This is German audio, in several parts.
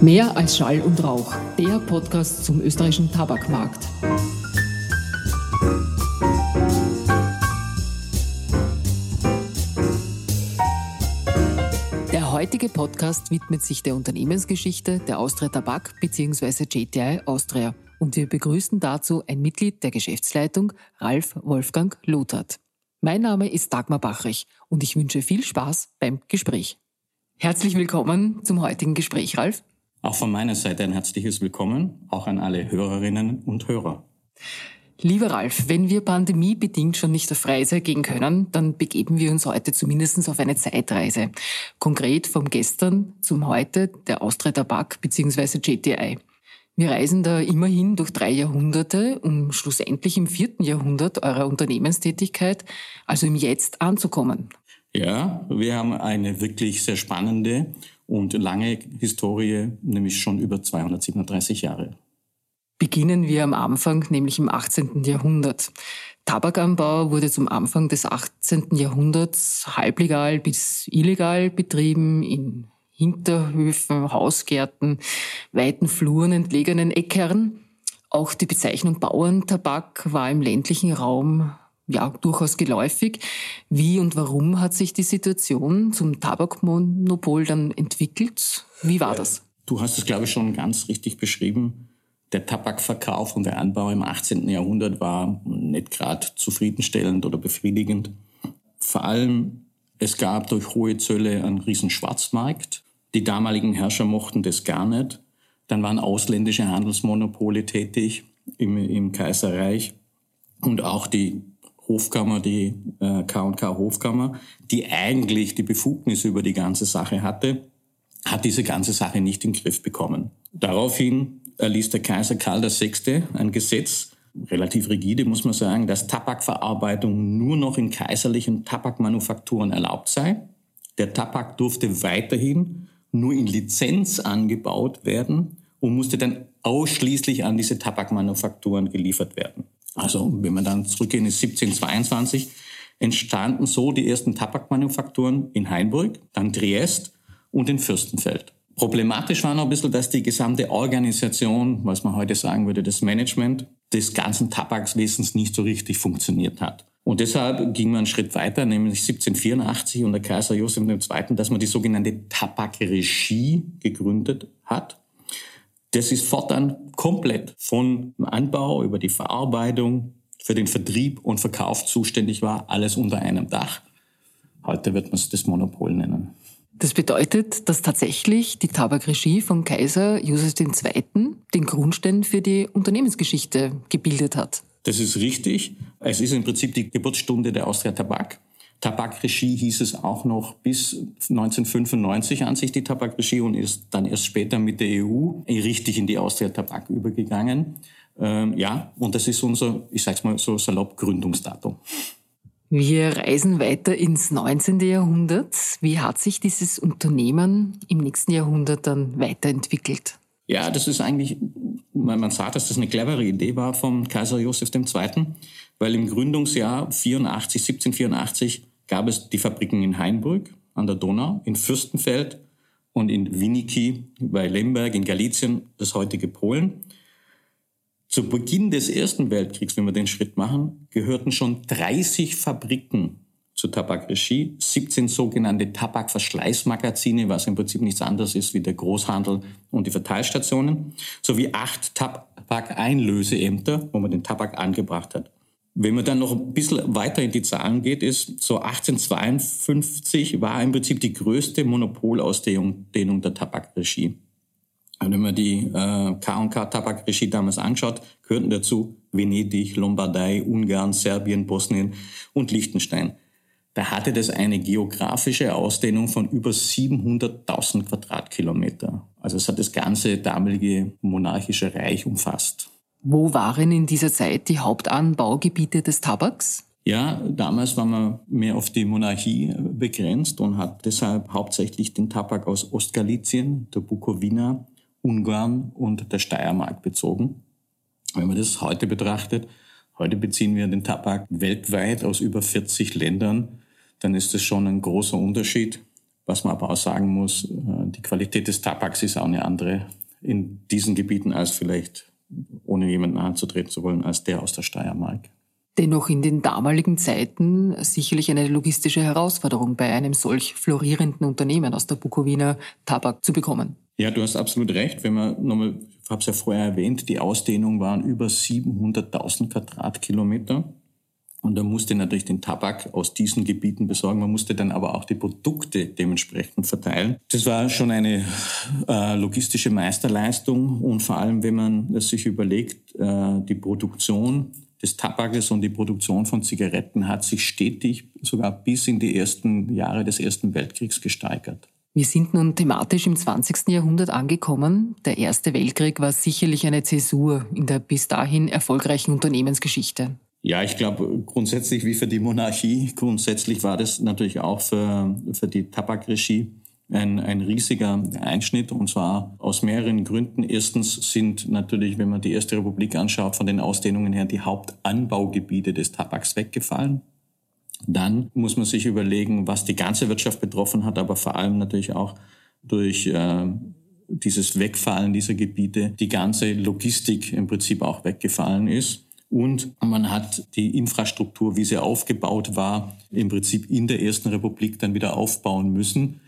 Mehr als Schall und Rauch, der Podcast zum österreichischen Tabakmarkt. Der heutige Podcast widmet sich der Unternehmensgeschichte der Austria Tabak bzw. JTI Austria und wir begrüßen dazu ein Mitglied der Geschäftsleitung, Ralf Wolfgang Lothart. Mein Name ist Dagmar Bachrich und ich wünsche viel Spaß beim Gespräch. Herzlich willkommen zum heutigen Gespräch, Ralf. Auch von meiner Seite ein herzliches Willkommen, auch an alle Hörerinnen und Hörer. Lieber Ralf, wenn wir pandemiebedingt schon nicht auf Reise gehen können, dann begeben wir uns heute zumindest auf eine Zeitreise. Konkret vom Gestern zum Heute der Austria Tabak bzw. JTI. Wir reisen da immerhin durch drei Jahrhunderte, um schlussendlich im vierten Jahrhundert eurer Unternehmenstätigkeit, also im Jetzt, anzukommen. Ja, wir haben eine wirklich sehr spannende und lange Historie, nämlich schon über 237 Jahre. Beginnen wir am Anfang, nämlich im 18. Jahrhundert. Tabakanbau wurde zum Anfang des 18. Jahrhunderts halblegal bis illegal betrieben in Hinterhöfen, Hausgärten, weiten Fluren, entlegenen Äckern. Auch die Bezeichnung Bauerntabak war im ländlichen Raum ja durchaus geläufig. Wie und warum hat sich die Situation zum Tabakmonopol dann entwickelt? Wie war das? Du hast es, glaube ich, schon ganz richtig beschrieben. Der Tabakverkauf und der Anbau im 18. Jahrhundert war nicht gerade zufriedenstellend oder befriedigend. Vor allem, es gab durch hohe Zölle einen riesen Schwarzmarkt. Die damaligen Herrscher mochten das gar nicht. Dann waren ausländische Handelsmonopole tätig im, im Kaiserreich und auch die Hofkammer, die äh, K&K Hofkammer, die eigentlich die Befugnis über die ganze Sache hatte, hat diese ganze Sache nicht in den Griff bekommen. Daraufhin erließ der Kaiser Karl VI. ein Gesetz, relativ rigide muss man sagen, dass Tabakverarbeitung nur noch in kaiserlichen Tabakmanufakturen erlaubt sei. Der Tabak durfte weiterhin nur in Lizenz angebaut werden und musste dann ausschließlich an diese Tabakmanufakturen geliefert werden. Also wenn wir dann zurückgehen in 1722, entstanden so die ersten Tabakmanufakturen in Hainburg, dann Triest und in Fürstenfeld. Problematisch war noch ein bisschen, dass die gesamte Organisation, was man heute sagen würde, das Management des ganzen Tabakswesens nicht so richtig funktioniert hat. Und deshalb ging man einen Schritt weiter, nämlich 1784 unter Kaiser Josef II., dass man die sogenannte Tabakregie gegründet hat. Das ist fortan komplett von Anbau über die Verarbeitung für den Vertrieb und Verkauf zuständig war, alles unter einem Dach. Heute wird man es das Monopol nennen. Das bedeutet, dass tatsächlich die Tabakregie von Kaiser Josef II. den Grundstein für die Unternehmensgeschichte gebildet hat. Das ist richtig. Es ist im Prinzip die Geburtsstunde der Austria Tabak. Tabakregie hieß es auch noch bis 1995 an sich die Tabakregie und ist dann erst später mit der EU richtig in die Austria Tabak übergegangen. Ähm, ja, und das ist unser, ich sag's mal so salopp, Gründungsdatum. Wir reisen weiter ins 19. Jahrhundert. Wie hat sich dieses Unternehmen im nächsten Jahrhundert dann weiterentwickelt? Ja, das ist eigentlich, man sagt, dass das eine clevere Idee war vom Kaiser Josef II., weil im Gründungsjahr 84, 1784 gab es die Fabriken in Hainburg an der Donau, in Fürstenfeld und in Winiki bei Lemberg in Galizien, das heutige Polen. Zu Beginn des Ersten Weltkriegs, wenn wir den Schritt machen, gehörten schon 30 Fabriken zur Tabakregie, 17 sogenannte Tabakverschleißmagazine, was im Prinzip nichts anderes ist wie der Großhandel und die Verteilstationen, sowie acht Tabakeinlöseämter, wo man den Tabak angebracht hat. Wenn man dann noch ein bisschen weiter in die Zahlen geht, ist so 1852 war im Prinzip die größte Monopolausdehnung der Tabakregie. Und wenn man die äh, K&K Tabakregie damals anschaut, gehörten dazu Venedig, Lombardei, Ungarn, Serbien, Bosnien und Liechtenstein da hatte das eine geografische Ausdehnung von über 700.000 Quadratkilometer. Also es hat das ganze damalige monarchische Reich umfasst. Wo waren in dieser Zeit die Hauptanbaugebiete des Tabaks? Ja, damals war man mehr auf die Monarchie begrenzt und hat deshalb hauptsächlich den Tabak aus Ostgalizien, der Bukowina, Ungarn und der Steiermark bezogen. Wenn man das heute betrachtet, heute beziehen wir den Tabak weltweit aus über 40 Ländern dann ist das schon ein großer Unterschied. Was man aber auch sagen muss, äh, die Qualität des Tabaks ist auch eine andere in diesen Gebieten als vielleicht, ohne jemanden anzutreten zu wollen, als der aus der Steiermark. Dennoch in den damaligen Zeiten sicherlich eine logistische Herausforderung bei einem solch florierenden Unternehmen aus der Bukowina Tabak zu bekommen. Ja, du hast absolut recht. Wenn man nochmal, habe es ja vorher erwähnt, die Ausdehnung waren über 700.000 Quadratkilometer. Und da musste natürlich den Tabak aus diesen Gebieten besorgen. Man musste dann aber auch die Produkte dementsprechend verteilen. Das war schon eine äh, logistische Meisterleistung. Und vor allem, wenn man sich überlegt, äh, die Produktion des Tabakes und die Produktion von Zigaretten hat sich stetig, sogar bis in die ersten Jahre des Ersten Weltkriegs gesteigert. Wir sind nun thematisch im 20. Jahrhundert angekommen. Der Erste Weltkrieg war sicherlich eine Zäsur in der bis dahin erfolgreichen Unternehmensgeschichte. Ja, ich glaube grundsätzlich wie für die Monarchie, grundsätzlich war das natürlich auch für, für die Tabakregie ein, ein riesiger Einschnitt und zwar aus mehreren Gründen. Erstens sind natürlich, wenn man die Erste Republik anschaut, von den Ausdehnungen her die Hauptanbaugebiete des Tabaks weggefallen. Dann muss man sich überlegen, was die ganze Wirtschaft betroffen hat, aber vor allem natürlich auch durch äh, dieses Wegfallen dieser Gebiete die ganze Logistik im Prinzip auch weggefallen ist. Und man hat die Infrastruktur, wie sie aufgebaut war, im Prinzip in der Ersten Republik dann wieder aufbauen müssen,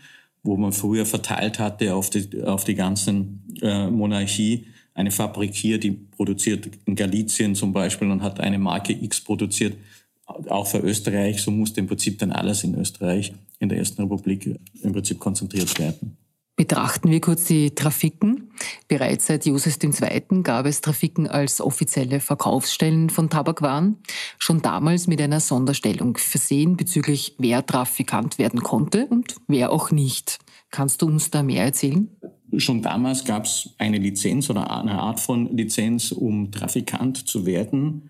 wo man früher verteilt hatte auf die, auf die ganzen äh, Monarchie. Eine Fabrik hier, die produziert in Galizien zum Beispiel und hat eine Marke X produziert, auch für Österreich. So musste im Prinzip dann alles in Österreich in der Ersten Republik im Prinzip konzentriert werden. Betrachten wir kurz die Trafiken. Bereits seit Josef II. gab es Trafiken als offizielle Verkaufsstellen von Tabakwaren, schon damals mit einer Sonderstellung versehen bezüglich wer Trafikant werden konnte und wer auch nicht. Kannst du uns da mehr erzählen? Schon damals gab es eine Lizenz oder eine Art von Lizenz, um Trafikant zu werden.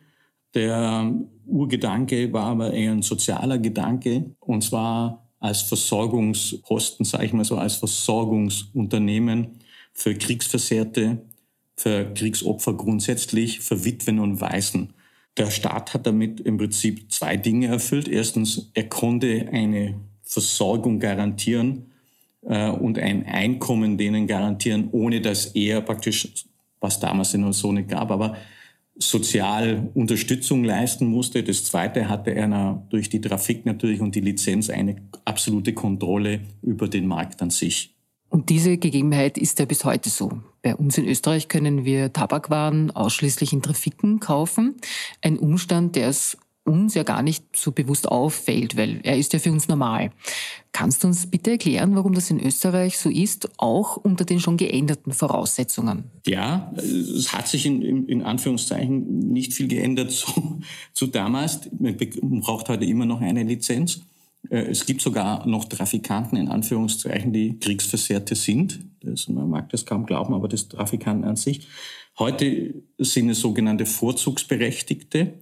Der Urgedanke war aber eher ein sozialer Gedanke, und zwar als Versorgungsposten, sage ich mal so, als Versorgungsunternehmen für Kriegsversehrte, für Kriegsopfer grundsätzlich, für Witwen und Waisen. Der Staat hat damit im Prinzip zwei Dinge erfüllt. Erstens, er konnte eine Versorgung garantieren äh, und ein Einkommen denen garantieren, ohne dass er praktisch, was damals noch so nicht gab, aber sozial Unterstützung leisten musste. Das Zweite hatte er durch die Trafik natürlich und die Lizenz eine absolute Kontrolle über den Markt an sich. Und diese Gegebenheit ist ja bis heute so. Bei uns in Österreich können wir Tabakwaren ausschließlich in Trafiken kaufen. Ein Umstand, der es uns ja gar nicht so bewusst auffällt, weil er ist ja für uns normal. Kannst du uns bitte erklären, warum das in Österreich so ist, auch unter den schon geänderten Voraussetzungen? Ja, es hat sich in, in Anführungszeichen nicht viel geändert zu, zu damals. Man braucht heute immer noch eine Lizenz. Äh, es gibt sogar noch Trafikanten in Anführungszeichen, die Kriegsversehrte sind. Das, man mag das kaum glauben, aber das Trafikanten an sich. Heute sind es sogenannte Vorzugsberechtigte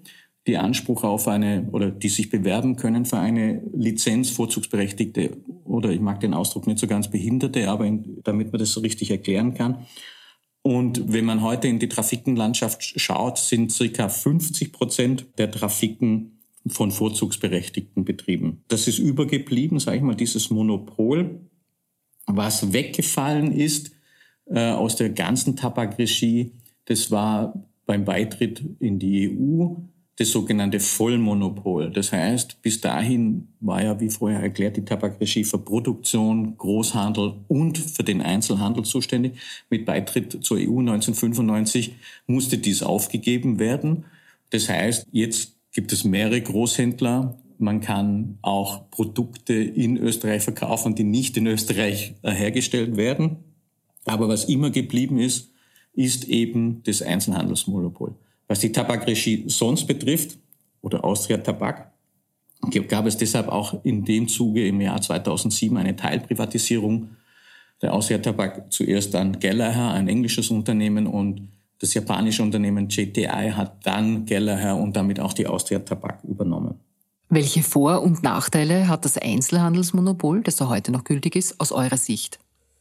die Anspruch auf eine oder die sich bewerben können für eine Lizenz vorzugsberechtigte oder ich mag den Ausdruck nicht so ganz Behinderte, aber in, damit man das so richtig erklären kann. Und wenn man heute in die Trafikenlandschaft schaut, sind circa 50 Prozent der Trafiken von vorzugsberechtigten Betrieben. Das ist übergeblieben, sage ich mal, dieses Monopol. Was weggefallen ist äh, aus der ganzen Tabakregie, das war beim Beitritt in die EU das sogenannte Vollmonopol. Das heißt, bis dahin war ja, wie vorher erklärt, die Tabakregie für Produktion, Großhandel und für den Einzelhandel zuständig. Mit Beitritt zur EU 1995 musste dies aufgegeben werden. Das heißt, jetzt gibt es mehrere Großhändler. Man kann auch Produkte in Österreich verkaufen, die nicht in Österreich hergestellt werden. Aber was immer geblieben ist, ist eben das Einzelhandelsmonopol. Was die Tabakregie sonst betrifft, oder Austria Tabak, gab es deshalb auch in dem Zuge im Jahr 2007 eine Teilprivatisierung der Austria Tabak. Zuerst dann Gallagher, ein englisches Unternehmen, und das japanische Unternehmen JTI hat dann Gallagher und damit auch die Austria Tabak übernommen. Welche Vor- und Nachteile hat das Einzelhandelsmonopol, das ja heute noch gültig ist, aus eurer Sicht?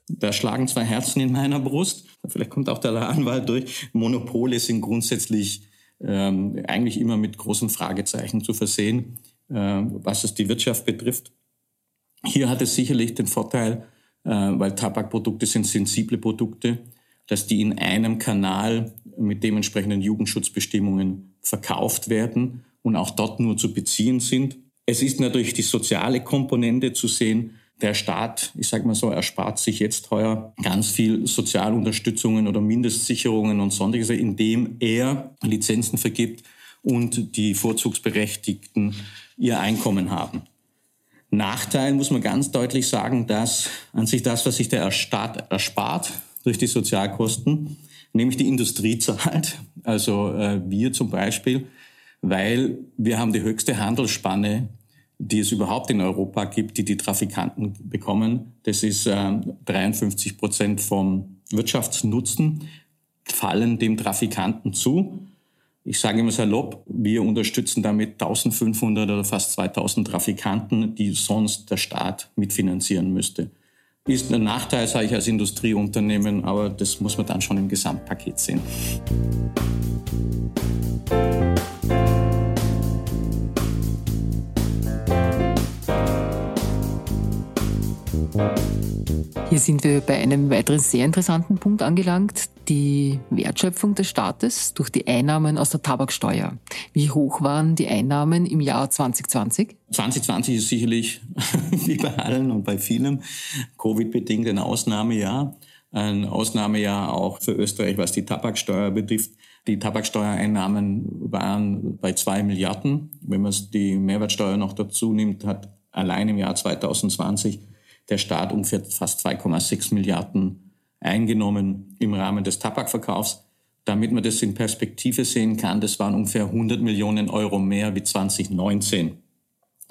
Da schlagen zwei Herzen in meiner Brust. Vielleicht kommt auch der Anwalt durch. Monopole sind grundsätzlich ähm, eigentlich immer mit großen Fragezeichen zu versehen, äh, was es die Wirtschaft betrifft. Hier hat es sicherlich den Vorteil, äh, weil Tabakprodukte sind sensible Produkte, dass die in einem Kanal mit dementsprechenden Jugendschutzbestimmungen verkauft werden und auch dort nur zu beziehen sind. Es ist natürlich die soziale Komponente zu sehen. Der Staat, ich sage mal so, erspart sich jetzt heuer ganz viel Sozialunterstützungen oder Mindestsicherungen und sonstiges, indem er Lizenzen vergibt und die Vorzugsberechtigten ihr Einkommen haben. Nachteil muss man ganz deutlich sagen, dass an sich das, was sich der Staat erspart durch die Sozialkosten, nämlich die Industrie zahlt, also äh, wir zum Beispiel, weil wir haben die höchste Handelsspanne, die es überhaupt in Europa gibt, die die Trafikanten bekommen. Das ist äh, 53 Prozent vom Wirtschaftsnutzen fallen dem Trafikanten zu. Ich sage immer salopp, wir unterstützen damit 1500 oder fast 2000 Trafikanten, die sonst der Staat mitfinanzieren müsste. Ist ein Nachteil, sage ich als Industrieunternehmen, aber das muss man dann schon im Gesamtpaket sehen. Hier sind wir bei einem weiteren sehr interessanten Punkt angelangt, die Wertschöpfung des Staates durch die Einnahmen aus der Tabaksteuer. Wie hoch waren die Einnahmen im Jahr 2020? 2020 ist sicherlich, wie bei allen und bei vielen, Covid-bedingt ein Ausnahmejahr. Ein Ausnahmejahr auch für Österreich, was die Tabaksteuer betrifft. Die Tabaksteuereinnahmen waren bei zwei Milliarden. Wenn man die Mehrwertsteuer noch dazu nimmt, hat allein im Jahr 2020 der Staat ungefähr fast 2,6 Milliarden eingenommen im Rahmen des Tabakverkaufs. Damit man das in Perspektive sehen kann, das waren ungefähr 100 Millionen Euro mehr wie 2019.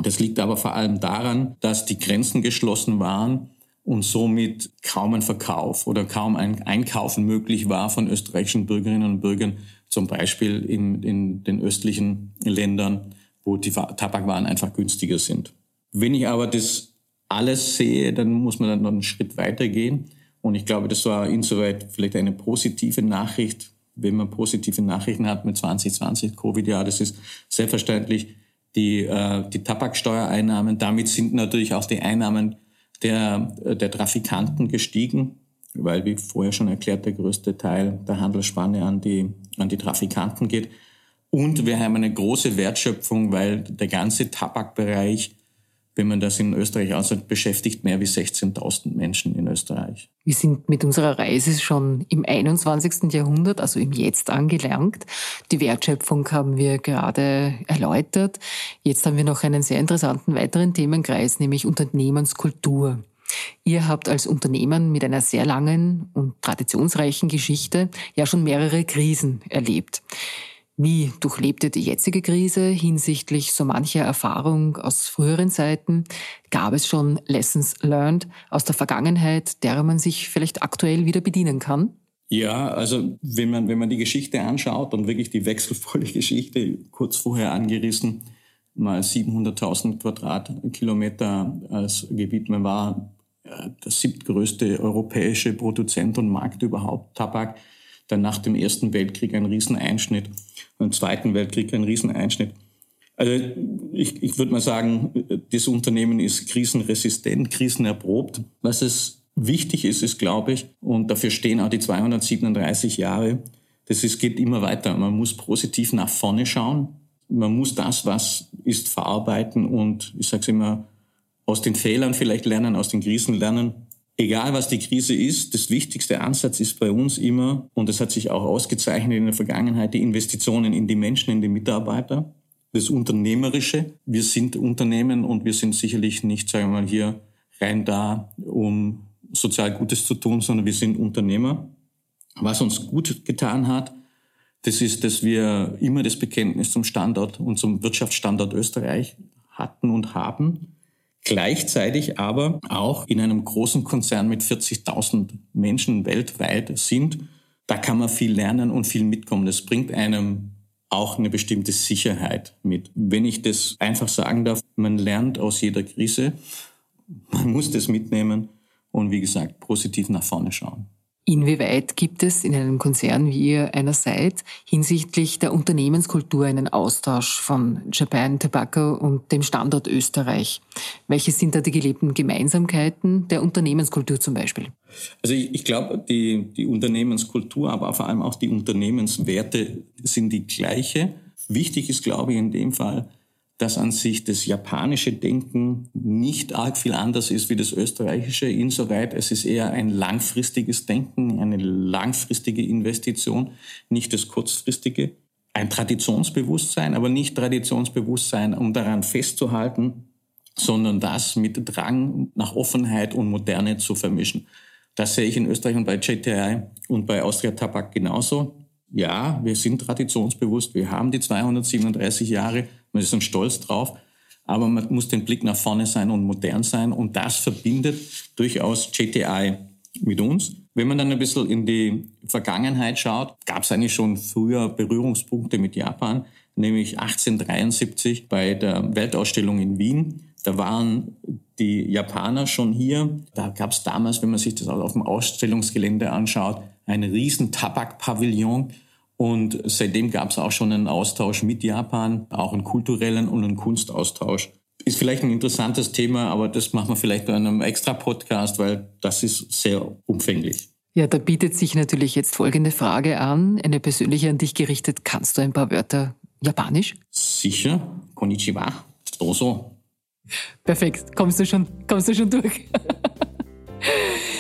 Das liegt aber vor allem daran, dass die Grenzen geschlossen waren und somit kaum ein Verkauf oder kaum ein Einkaufen möglich war von österreichischen Bürgerinnen und Bürgern, zum Beispiel in, in den östlichen Ländern, wo die Tabakwaren einfach günstiger sind. Wenn ich aber das alles sehe, dann muss man dann noch einen Schritt weitergehen. Und ich glaube, das war insoweit vielleicht eine positive Nachricht, wenn man positive Nachrichten hat mit 2020 Covid-Jahr. Das ist selbstverständlich die, äh, die Tabaksteuereinnahmen. Damit sind natürlich auch die Einnahmen der, der Trafikanten gestiegen, weil, wie vorher schon erklärt, der größte Teil der Handelsspanne an die, an die Trafikanten geht. Und wir haben eine große Wertschöpfung, weil der ganze Tabakbereich wenn man das in Österreich anschaut, beschäftigt mehr wie 16.000 Menschen in Österreich. Wir sind mit unserer Reise schon im 21. Jahrhundert, also im Jetzt angelangt. Die Wertschöpfung haben wir gerade erläutert. Jetzt haben wir noch einen sehr interessanten weiteren Themenkreis, nämlich Unternehmenskultur. Ihr habt als Unternehmen mit einer sehr langen und traditionsreichen Geschichte ja schon mehrere Krisen erlebt. Wie durchlebte die jetzige Krise hinsichtlich so mancher Erfahrung aus früheren Zeiten? Gab es schon Lessons learned aus der Vergangenheit, derer man sich vielleicht aktuell wieder bedienen kann? Ja, also wenn man, wenn man die Geschichte anschaut und wirklich die wechselvolle Geschichte kurz vorher angerissen, mal 700.000 Quadratkilometer als Gebiet, man war äh, das siebtgrößte europäische Produzent und Markt überhaupt Tabak dann nach dem Ersten Weltkrieg ein Rieseneinschnitt, im Zweiten Weltkrieg ein Rieseneinschnitt. Also ich, ich würde mal sagen, das Unternehmen ist krisenresistent, krisenerprobt. Was es wichtig ist, ist, glaube ich, und dafür stehen auch die 237 Jahre, das ist, geht immer weiter. Man muss positiv nach vorne schauen. Man muss das, was ist, verarbeiten und, ich sage es immer, aus den Fehlern vielleicht lernen, aus den Krisen lernen Egal was die Krise ist, das wichtigste Ansatz ist bei uns immer, und das hat sich auch ausgezeichnet in der Vergangenheit, die Investitionen in die Menschen, in die Mitarbeiter, das Unternehmerische. Wir sind Unternehmen und wir sind sicherlich nicht, sagen wir mal, hier rein da, um sozial Gutes zu tun, sondern wir sind Unternehmer. Was uns gut getan hat, das ist, dass wir immer das Bekenntnis zum Standort und zum Wirtschaftsstandort Österreich hatten und haben gleichzeitig aber auch in einem großen Konzern mit 40.000 Menschen weltweit sind. Da kann man viel lernen und viel mitkommen. Das bringt einem auch eine bestimmte Sicherheit mit. Wenn ich das einfach sagen darf, man lernt aus jeder Krise, man muss das mitnehmen und wie gesagt, positiv nach vorne schauen. Inwieweit gibt es in einem Konzern, wie ihr einer seid, hinsichtlich der Unternehmenskultur einen Austausch von Japan Tobacco und dem Standort Österreich? Welche sind da die gelebten Gemeinsamkeiten der Unternehmenskultur zum Beispiel? Also ich, ich glaube, die, die Unternehmenskultur, aber vor allem auch die Unternehmenswerte sind die gleiche. Wichtig ist, glaube ich, in dem Fall, dass an sich das japanische Denken nicht arg viel anders ist wie das österreichische, insoweit es ist eher ein langfristiges Denken, eine langfristige Investition, nicht das kurzfristige. Ein Traditionsbewusstsein, aber nicht Traditionsbewusstsein, um daran festzuhalten, sondern das mit Drang nach Offenheit und Moderne zu vermischen. Das sehe ich in Österreich und bei JTI und bei Austria Tabak genauso. Ja, wir sind traditionsbewusst, wir haben die 237 Jahre, wir sind stolz drauf, aber man muss den Blick nach vorne sein und modern sein und das verbindet durchaus JTI mit uns. Wenn man dann ein bisschen in die Vergangenheit schaut, gab es eigentlich schon früher Berührungspunkte mit Japan, nämlich 1873 bei der Weltausstellung in Wien. Da waren die Japaner schon hier. Da gab es damals, wenn man sich das auf dem Ausstellungsgelände anschaut, ein riesen Tabakpavillon. Und seitdem gab es auch schon einen Austausch mit Japan, auch einen kulturellen und einen Kunstaustausch. Ist vielleicht ein interessantes Thema, aber das machen wir vielleicht bei einem extra Podcast, weil das ist sehr umfänglich. Ja, da bietet sich natürlich jetzt folgende Frage an, eine persönliche an dich gerichtet. Kannst du ein paar Wörter Japanisch? Sicher. Konnichiwa. Doso. Perfekt. Kommst du schon, kommst du schon durch?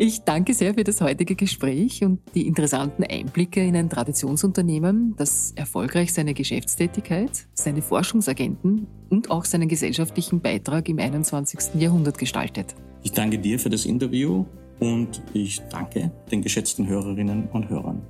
Ich danke sehr für das heutige Gespräch und die interessanten Einblicke in ein Traditionsunternehmen, das erfolgreich seine Geschäftstätigkeit, seine Forschungsagenten und auch seinen gesellschaftlichen Beitrag im 21. Jahrhundert gestaltet. Ich danke dir für das Interview und ich danke den geschätzten Hörerinnen und Hörern.